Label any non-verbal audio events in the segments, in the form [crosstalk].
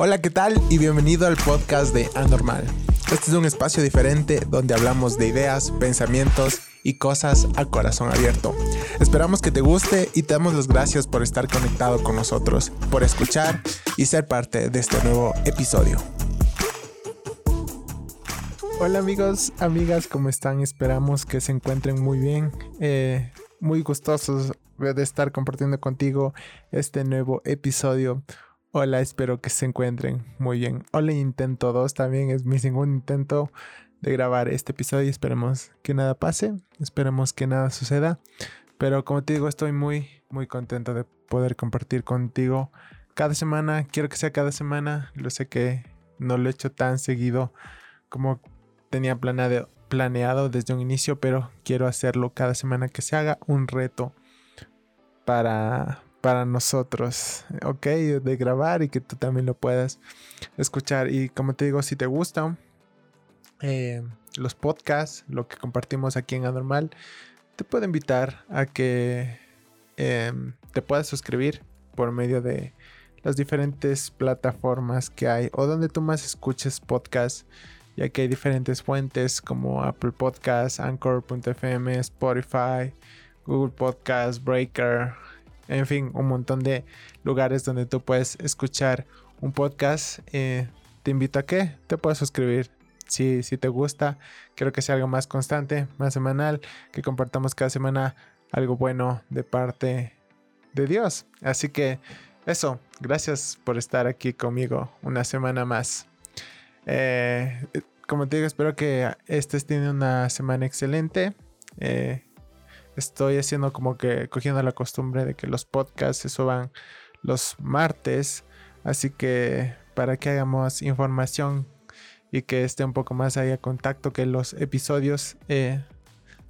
Hola, ¿qué tal? Y bienvenido al podcast de Anormal. Este es un espacio diferente donde hablamos de ideas, pensamientos y cosas a corazón abierto. Esperamos que te guste y te damos las gracias por estar conectado con nosotros, por escuchar y ser parte de este nuevo episodio. Hola amigos, amigas, ¿cómo están? Esperamos que se encuentren muy bien. Eh, muy gustosos de estar compartiendo contigo este nuevo episodio. Hola, espero que se encuentren muy bien. Hola, intento 2 también es mi segundo intento de grabar este episodio esperemos que nada pase, esperemos que nada suceda. Pero como te digo, estoy muy, muy contento de poder compartir contigo cada semana. Quiero que sea cada semana. Lo sé que no lo he hecho tan seguido como tenía planeado, planeado desde un inicio, pero quiero hacerlo cada semana que se haga un reto para, para nosotros, ¿ok? De grabar y que tú también lo puedas escuchar. Y como te digo, si te gustan eh, los podcasts, lo que compartimos aquí en Anormal, te puedo invitar a que em, te puedas suscribir por medio de las diferentes plataformas que hay o donde tú más escuches podcasts, ya que hay diferentes fuentes como Apple Podcasts, Anchor.fm, Spotify, Google Podcasts, Breaker, en fin, un montón de lugares donde tú puedes escuchar un podcast. Eh, te invito a que te puedas suscribir. Si, si te gusta, quiero que sea algo más constante, más semanal, que compartamos cada semana algo bueno de parte de Dios. Así que eso, gracias por estar aquí conmigo una semana más. Eh, como te digo, espero que estés teniendo una semana excelente. Eh, estoy haciendo como que cogiendo la costumbre de que los podcasts se suban los martes. Así que para que hagamos información y que esté un poco más ahí a contacto que los episodios eh,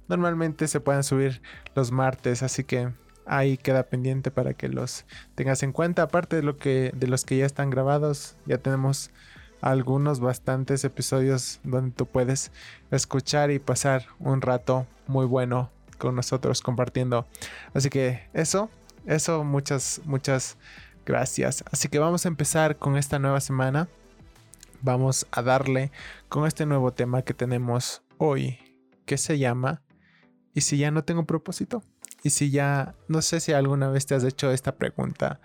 normalmente se puedan subir los martes. Así que ahí queda pendiente para que los tengas en cuenta. Aparte de lo que de los que ya están grabados, ya tenemos algunos bastantes episodios donde tú puedes escuchar y pasar un rato muy bueno con nosotros compartiendo. Así que eso, eso, muchas, muchas gracias. Así que vamos a empezar con esta nueva semana. Vamos a darle con este nuevo tema que tenemos hoy, que se llama ¿Y si ya no tengo propósito? Y si ya, no sé si alguna vez te has hecho esta pregunta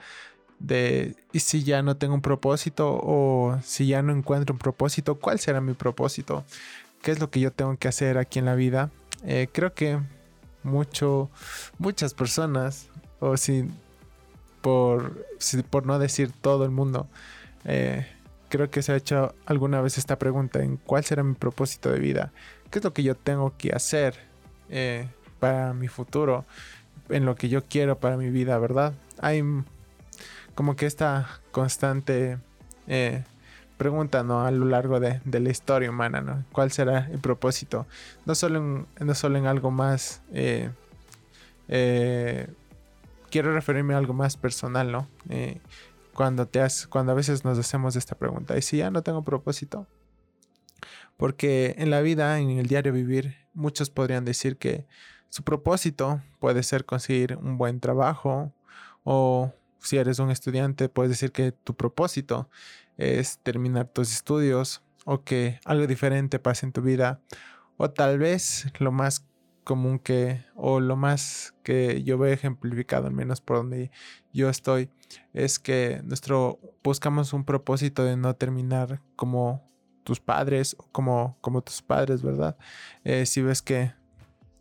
de ¿y si ya no tengo un propósito? O si ya no encuentro un propósito, ¿cuál será mi propósito? ¿Qué es lo que yo tengo que hacer aquí en la vida? Eh, creo que mucho, muchas personas, o si por, por no decir todo el mundo, eh, creo que se ha hecho alguna vez esta pregunta en cuál será mi propósito de vida, qué es lo que yo tengo que hacer eh, para mi futuro, en lo que yo quiero para mi vida, ¿verdad? Hay como que esta constante eh, pregunta, ¿no? A lo largo de, la historia humana, ¿no? ¿Cuál será el propósito? No solo en, algo más... Eh, eh, quiero referirme a algo más personal, ¿no? Eh, cuando, te has, cuando a veces nos hacemos esta pregunta, ¿y si ya no tengo propósito? Porque en la vida, en el diario vivir, muchos podrían decir que su propósito puede ser conseguir un buen trabajo o si eres un estudiante, puedes decir que tu propósito es terminar tus estudios o que algo diferente pase en tu vida. O tal vez lo más común que, o lo más que yo veo ejemplificado, al menos por donde yo estoy, es que nuestro, buscamos un propósito de no terminar como tus padres o como, como tus padres, ¿verdad? Eh, si ves que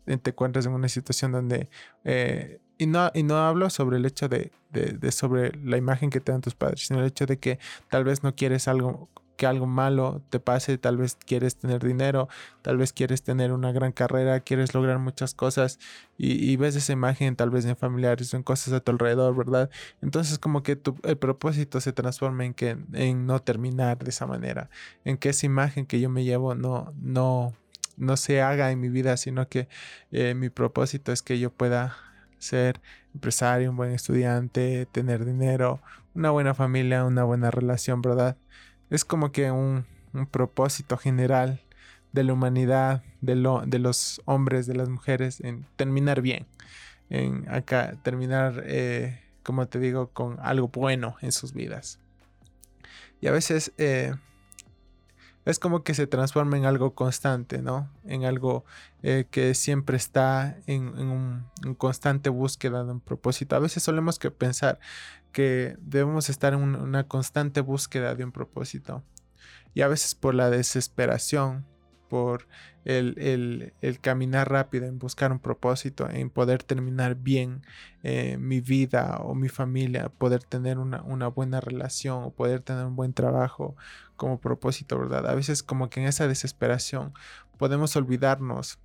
te encuentras en una situación donde eh, y no, y no hablo sobre el hecho de, de, sobre la imagen que te dan tus padres, sino el hecho de que tal vez no quieres algo que algo malo te pase, tal vez quieres tener dinero, tal vez quieres tener una gran carrera, quieres lograr muchas cosas y, ves esa imagen tal vez en familiares o en cosas a tu alrededor, ¿verdad? Entonces como que tu, el propósito se transforma en que en no terminar de esa manera, en que esa imagen que yo me llevo no, no, no se haga en mi vida, sino que eh, mi propósito es que yo pueda ser empresario, un buen estudiante, tener dinero, una buena familia, una buena relación, ¿verdad? Es como que un, propósito general de la humanidad, de los hombres, de las mujeres, en terminar bien, en acá terminar, eh, como te digo, con algo bueno en sus vidas. Y a veces eh, es como que se transforma en algo constante, ¿no? En algo eh, que siempre está en, un, constante búsqueda de un propósito. A veces solemos que pensar que debemos estar en una constante búsqueda de un propósito. Y a veces por la desesperación, por el, caminar rápido en buscar un propósito, en poder terminar bien eh, mi vida o mi familia, poder tener una, una, buena relación o poder tener un buen trabajo como propósito, ¿verdad? A veces como que en esa desesperación podemos olvidarnos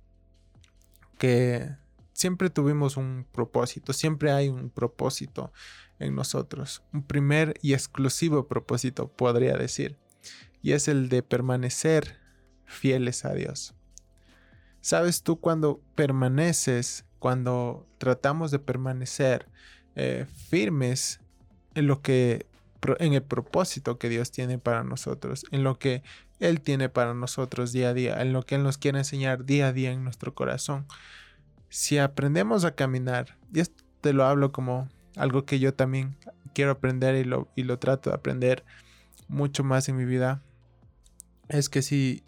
que siempre tuvimos un propósito, siempre hay un propósito en nosotros, un primer y exclusivo propósito, podría decir, y es el de permanecer fieles a Dios. ¿Sabes tú cuando permaneces, cuando tratamos de permanecer eh, firmes en lo que en el propósito que Dios tiene para nosotros, en lo que Él tiene para nosotros día a día, en lo que Él nos quiere enseñar día a día en nuestro corazón. Si aprendemos a caminar, y esto te lo hablo como algo que yo también quiero aprender y lo, y lo trato de aprender mucho más en mi vida, es que si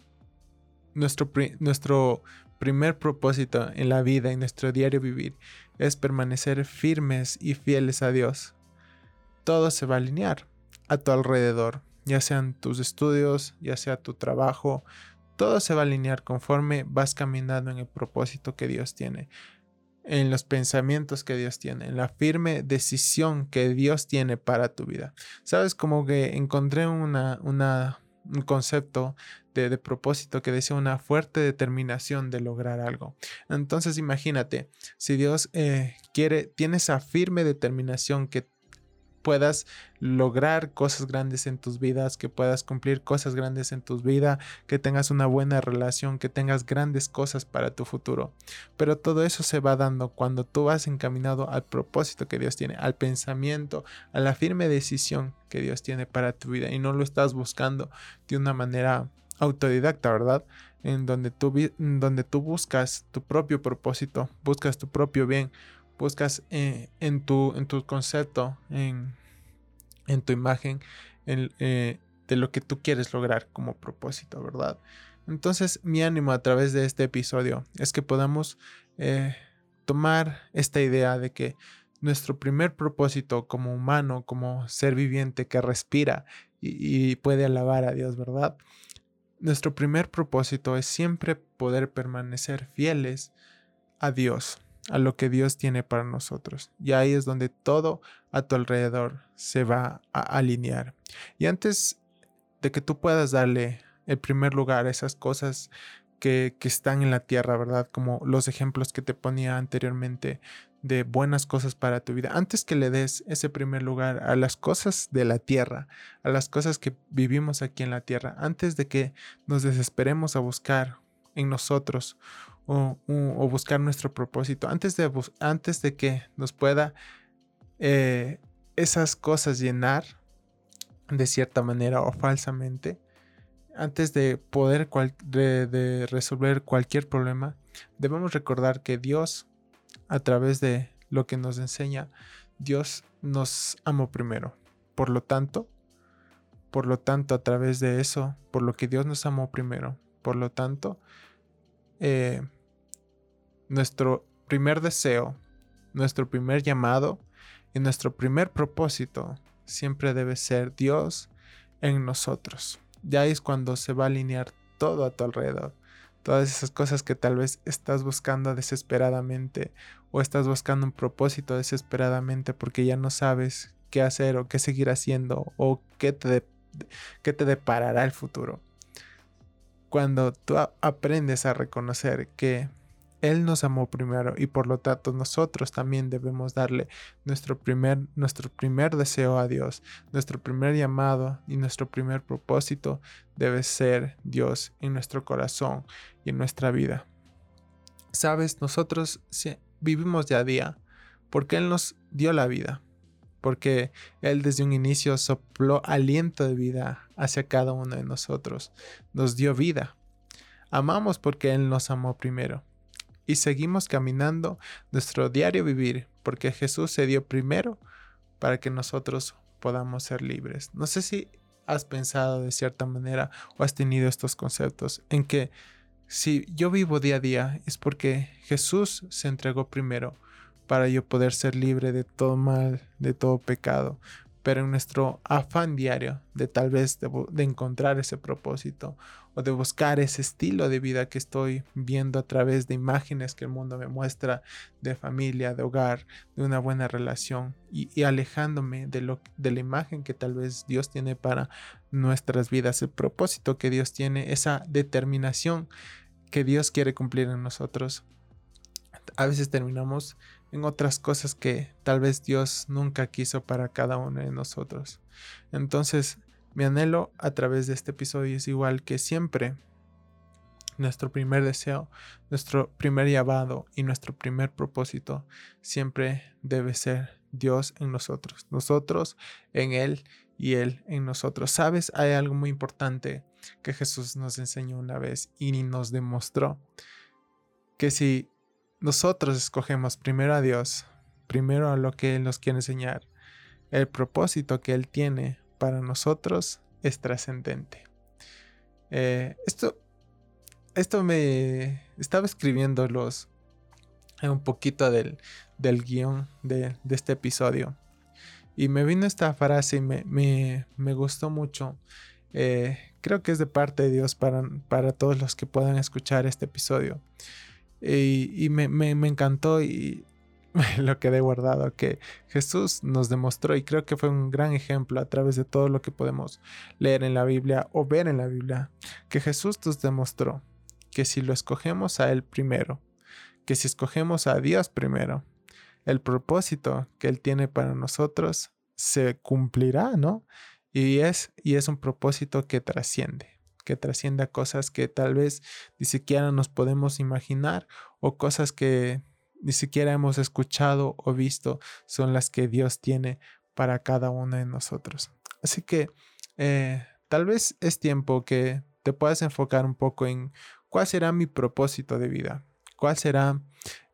nuestro, nuestro primer propósito en la vida, en nuestro diario vivir, es permanecer firmes y fieles a Dios, todo se va a alinear a tu alrededor, ya sean tus estudios, ya sea tu trabajo, todo se va a alinear conforme vas caminando en el propósito que Dios tiene, en los pensamientos que Dios tiene, en la firme decisión que Dios tiene para tu vida. Sabes, como que encontré una, una un concepto de, propósito que decía una fuerte determinación de lograr algo. Entonces imagínate, si Dios eh, quiere, tiene esa firme determinación que puedas lograr cosas grandes en tus vidas, que puedas cumplir cosas grandes en tu vida, que tengas una buena relación, que tengas grandes cosas para tu futuro. Pero todo eso se va dando cuando tú vas encaminado al propósito que Dios tiene, al pensamiento, a la firme decisión que Dios tiene para tu vida y no lo estás buscando de una manera autodidacta, ¿verdad? En donde tú, donde tú buscas tu propio propósito, buscas tu propio bien, buscas eh, en, tu, en tu concepto, en, tu imagen, eh, de lo que tú quieres lograr como propósito, ¿verdad? Entonces mi ánimo a través de este episodio es que podamos eh, tomar esta idea de que nuestro primer propósito como humano, como ser viviente que respira y puede alabar a Dios, ¿verdad? Nuestro primer propósito es siempre poder permanecer fieles a Dios, a lo que Dios tiene para nosotros. Y ahí es donde todo a tu alrededor se va a alinear. Y antes de que tú puedas darle el primer lugar a esas cosas que, que, están en la tierra, ¿verdad? Como los ejemplos que te ponía anteriormente de buenas cosas para tu vida. Antes que le des ese primer lugar a las cosas de la tierra, a las cosas que vivimos aquí en la tierra, antes de que nos desesperemos a buscar en nosotros o, buscar nuestro propósito, antes de, antes de que nos pueda eh, esas cosas llenar de cierta manera o falsamente, antes de poder de, resolver cualquier problema, debemos recordar que Dios, a través de lo que nos enseña, Dios nos amó primero. Por lo tanto, por lo tanto, a través de eso, por lo que Dios nos amó primero, por lo tanto, eh, nuestro primer deseo, nuestro primer llamado y nuestro primer propósito siempre debe ser Dios en nosotros. Ya es cuando se va a alinear todo a tu alrededor. Todas esas cosas que tal vez estás buscando desesperadamente o estás buscando un propósito desesperadamente porque ya no sabes qué hacer o qué seguir haciendo o qué te, qué te deparará el futuro cuando tú aprendes a reconocer que Él nos amó primero y por lo tanto nosotros también debemos darle nuestro primer, nuestro primer deseo a Dios, nuestro primer llamado y nuestro primer propósito debe ser Dios en nuestro corazón y en nuestra vida. Sabes, nosotros vivimos día a día porque Él nos dio la vida porque Él desde un inicio sopló aliento de vida hacia cada uno de nosotros, nos dio vida. Amamos porque Él nos amó primero. Y seguimos caminando nuestro diario vivir porque Jesús se dio primero para que nosotros podamos ser libres. No sé si has pensado de cierta manera o has tenido estos conceptos en que si yo vivo día a día es porque Jesús se entregó primero para yo poder ser libre de todo mal, de todo pecado, pero en nuestro afán diario de tal vez de, encontrar ese propósito o de buscar ese estilo de vida que estoy viendo a través de imágenes que el mundo me muestra de familia, de hogar, de una buena relación y, alejándome de, lo, de la imagen que tal vez Dios tiene para nuestras vidas, el propósito que Dios tiene, esa determinación que Dios quiere cumplir en nosotros. A veces terminamos en otras cosas que tal vez Dios nunca quiso para cada uno de nosotros. Entonces, mi anhelo a través de este episodio es igual que siempre. Nuestro primer deseo, nuestro primer llamado y nuestro primer propósito siempre debe ser Dios en nosotros, nosotros en Él y Él en nosotros. Sabes, hay algo muy importante que Jesús nos enseñó una vez y nos demostró que si nosotros escogemos primero a Dios, primero a lo que Él nos quiere enseñar. El propósito que Él tiene para nosotros es trascendente. Eh, esto, esto me estaba escribiendo los, un poquito del, del guion de, este episodio. Y me vino esta frase y me, gustó mucho. Eh, creo que es de parte de Dios para, para todos los que puedan escuchar este episodio. Y, me, encantó y [laughs] lo quedé guardado, que Jesús nos demostró y creo que fue un gran ejemplo a través de todo lo que podemos leer en la Biblia o ver en la Biblia, que Jesús nos demostró que si lo escogemos a Él primero, que si escogemos a Dios primero, el propósito que Él tiene para nosotros se cumplirá, ¿no? Y es, y es un propósito que trasciende que trascienda cosas que tal vez ni siquiera nos podemos imaginar o cosas que ni siquiera hemos escuchado o visto son las que Dios tiene para cada uno de nosotros. Así que eh, tal vez es tiempo que te puedas enfocar un poco en cuál será mi propósito de vida, cuál será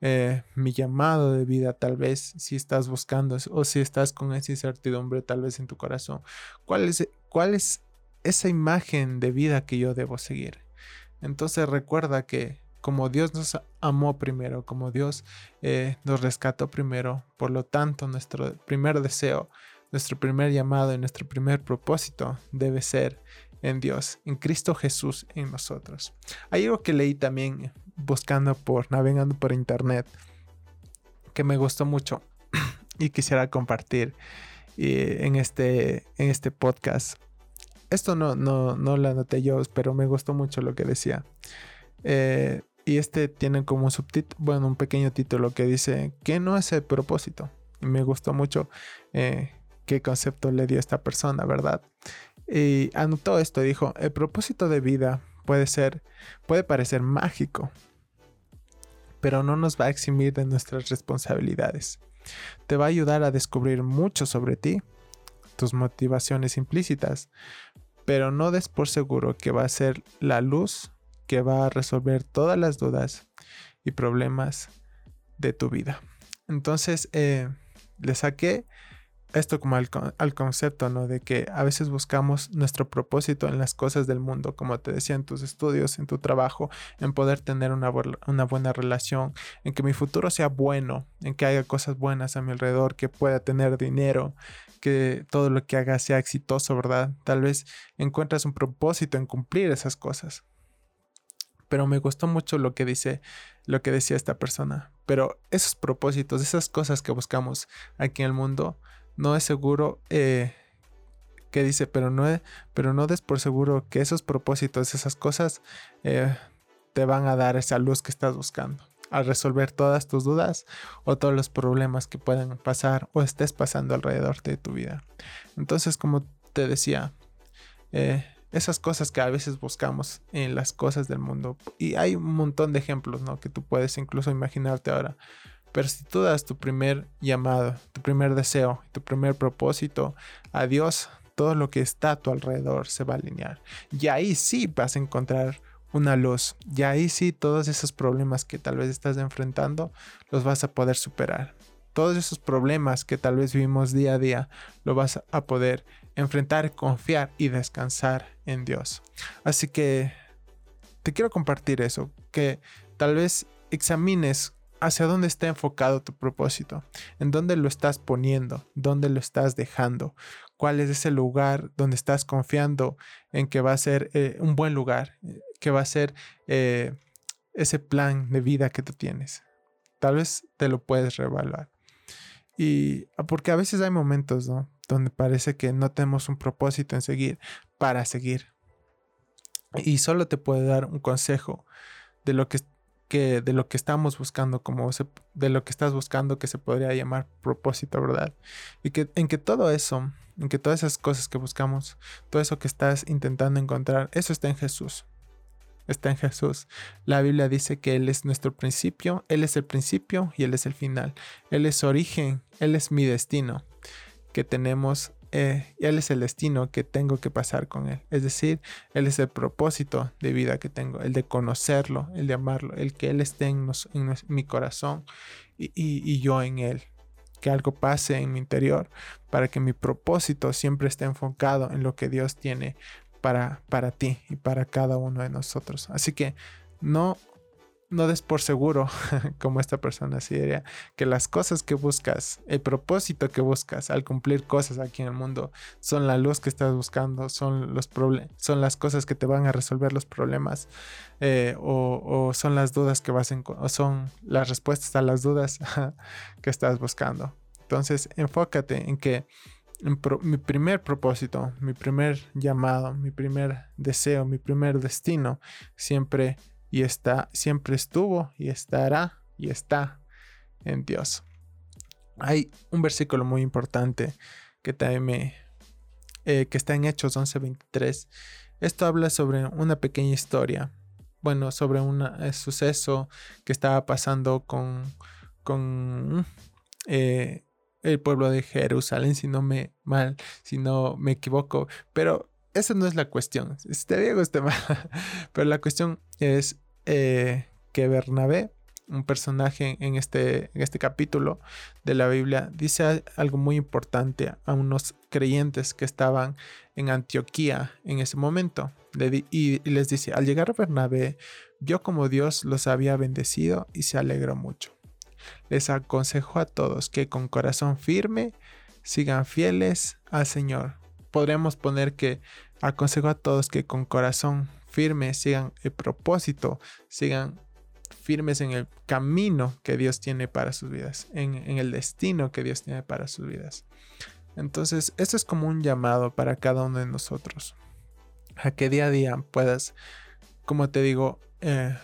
eh, mi llamado de vida, tal vez si estás buscando o si estás con esa incertidumbre tal vez en tu corazón, cuál es, cuál es esa imagen de vida que yo debo seguir. Entonces recuerda que como Dios nos amó primero, como Dios eh, nos rescató primero, por lo tanto nuestro primer deseo, nuestro primer llamado y nuestro primer propósito debe ser en Dios, en Cristo Jesús en nosotros. Hay algo que leí también buscando por, navegando por internet, que me gustó mucho [clears throat] y quisiera compartir eh, en, este, en este podcast esto no, no, no lo anoté yo, pero me gustó mucho lo que decía. Eh, y este tiene como un subtítulo, bueno, un pequeño título que dice, ¿qué no es el propósito? Y me gustó mucho eh, qué concepto le dio esta persona, ¿verdad? Y anotó esto, dijo, el propósito de vida puede ser, puede parecer mágico, pero no nos va a eximir de nuestras responsabilidades. Te va a ayudar a descubrir mucho sobre ti, tus motivaciones implícitas, pero no des por seguro que va a ser la luz que va a resolver todas las dudas y problemas de tu vida. Entonces, eh, le saqué esto como al, concepto, ¿no? De que a veces buscamos nuestro propósito en las cosas del mundo, como te decía, en tus estudios, en tu trabajo, en poder tener una, una buena relación, en que mi futuro sea bueno, en que haya cosas buenas a mi alrededor, que pueda tener dinero, que todo lo que haga sea exitoso, ¿verdad? Tal vez encuentras un propósito en cumplir esas cosas. Pero me gustó mucho lo que dice, lo que decía esta persona. Pero esos propósitos, esas cosas que buscamos aquí en el mundo, no es seguro eh, que dice, pero no, pero no des por seguro que esos propósitos, esas cosas, eh, te van a dar esa luz que estás buscando al resolver todas tus dudas o todos los problemas que puedan pasar o estés pasando alrededor de tu vida. Entonces, como te decía, eh, esas cosas que a veces buscamos en las cosas del mundo, y hay un montón de ejemplos, ¿no? Que tú puedes incluso imaginarte ahora. Pero si tú das tu primer llamado, tu primer deseo, tu primer propósito a Dios, todo lo que está a tu alrededor se va a alinear. Y ahí sí vas a encontrar una luz. Y ahí sí todos esos problemas que tal vez estás enfrentando los vas a poder superar. todos esos problemas que tal vez vivimos día a día, lo vas a poder enfrentar, confiar y descansar en Dios. Así que te quiero compartir eso, que tal vez examines hacia dónde está enfocado tu propósito, en dónde lo estás poniendo, dónde lo estás dejando, cuál es ese lugar donde estás confiando en que va a ser eh, un buen lugar, eh, que va a ser eh, ese plan de vida que tú tienes. Tal vez te lo puedes reevaluar. Y ah, porque a veces hay momentos, ¿no? Donde parece que no tenemos un propósito en seguir para seguir. Y solo te puedo dar un consejo de lo que que de lo que estamos buscando, como de lo que estás buscando que se podría llamar propósito, ¿verdad? Y que en que todo eso, en que todas esas cosas que buscamos, todo eso que estás intentando encontrar, eso está en Jesús. Está en Jesús. La Biblia dice que Él es nuestro principio, Él es el principio y Él es el final. Él es origen, Él es mi destino. Que tenemos eh, Él es el destino que tengo que pasar con Él. Es decir, Él es el propósito de vida que tengo, el de conocerlo, el de amarlo, el que Él esté en, mi corazón y, yo en Él. Que algo pase en mi interior para que mi propósito siempre esté enfocado en lo que Dios tiene para, para ti y para cada uno de nosotros. Así que no no des por seguro, [laughs] como esta persona así diría, que las cosas que buscas, el propósito que buscas al cumplir cosas aquí en el mundo, son la luz que estás buscando, son los son las cosas que te van a resolver los problemas, eh, o, son las dudas que vas a o son las respuestas a las dudas [laughs] que estás buscando. Entonces, enfócate en que mi primer propósito, mi primer llamado, mi primer deseo, mi primer destino, siempre y está, siempre estuvo y estará y está en Dios. Hay un versículo muy importante que también me, eh, que está en Hechos 11:23. Esto habla sobre una pequeña historia, bueno, sobre un eh, suceso que estaba pasando con, con eh, el pueblo de Jerusalén, si no me mal, si no me equivoco, pero esa no es la cuestión. Este Diego este mal. Pero la cuestión es eh, que Bernabé, un personaje en este, en este capítulo de la Biblia, dice algo muy importante a unos creyentes que estaban en Antioquía en ese momento. y, les dice, al llegar Bernabé, vio como Dios los había bendecido y se alegró mucho. Les aconsejó a todos que con corazón firme sigan fieles al Señor. Podríamos poner que aconsejó a todos que con corazón firme sigan el propósito, sigan firmes en el camino que Dios tiene para sus vidas, en, el destino que Dios tiene para sus vidas. Entonces, esto es como un llamado para cada uno de nosotros, a que día a día puedas, como te digo, eh,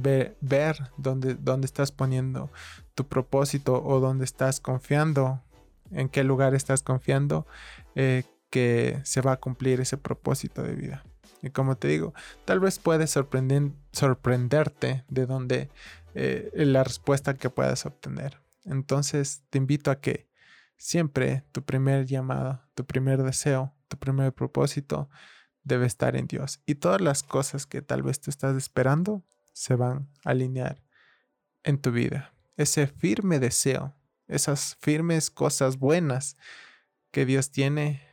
ver, dónde, dónde estás poniendo tu propósito o dónde estás confiando, en qué lugar estás confiando, eh, que se va a cumplir ese propósito de vida. Y como te digo, tal vez puedes sorprenderte de dónde eh, la respuesta que puedas obtener. Entonces te invito a que siempre tu primer llamado, tu primer deseo, tu primer propósito debe estar en Dios. Y todas las cosas que tal vez tú estás esperando se van a alinear en tu vida. Ese firme deseo, esas firmes cosas buenas que Dios tiene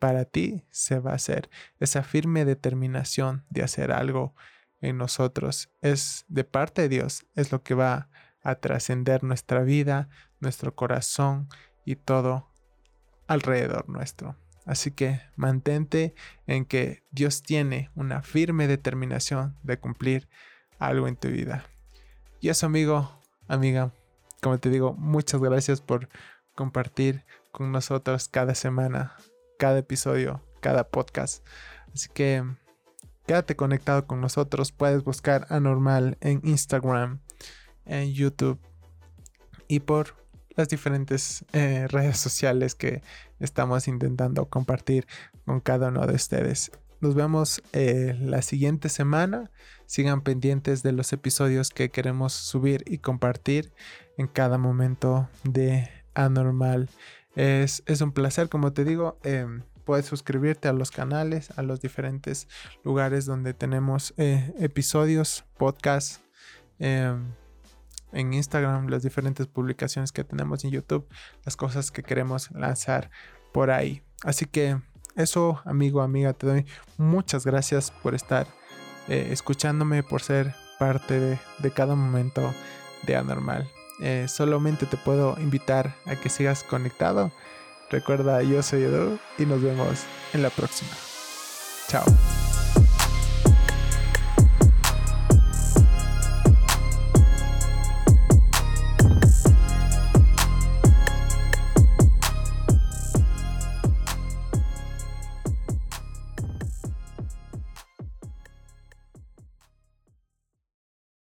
para ti se va a hacer. Esa firme determinación de hacer algo en nosotros es de parte de Dios, es lo que va a trascender nuestra vida, nuestro corazón y todo alrededor nuestro. Así que mantente en que Dios tiene una firme determinación de cumplir algo en tu vida. Y eso amigo, amiga, como te digo, muchas gracias por compartir con nosotros cada semana cada episodio, cada podcast. Así que quédate conectado con nosotros. Puedes buscar Anormal en Instagram, en YouTube y por las diferentes eh, redes sociales que estamos intentando compartir con cada uno de ustedes. Nos vemos eh, la siguiente semana. Sigan pendientes de los episodios que queremos subir y compartir en cada momento de Anormal. Es, un placer, como te digo. Em, puedes suscribirte a los canales, a los diferentes lugares donde tenemos eh, episodios, podcasts. Em, en Instagram, las diferentes publicaciones que tenemos en YouTube, las cosas que queremos lanzar por ahí. Así que eso, amigo, amiga, te doy muchas gracias por estar eh, escuchándome, por ser parte de, cada momento de Anormal. Eh, solamente te puedo invitar a que sigas conectado. Recuerda, yo soy Edu y nos vemos en la próxima. Chao.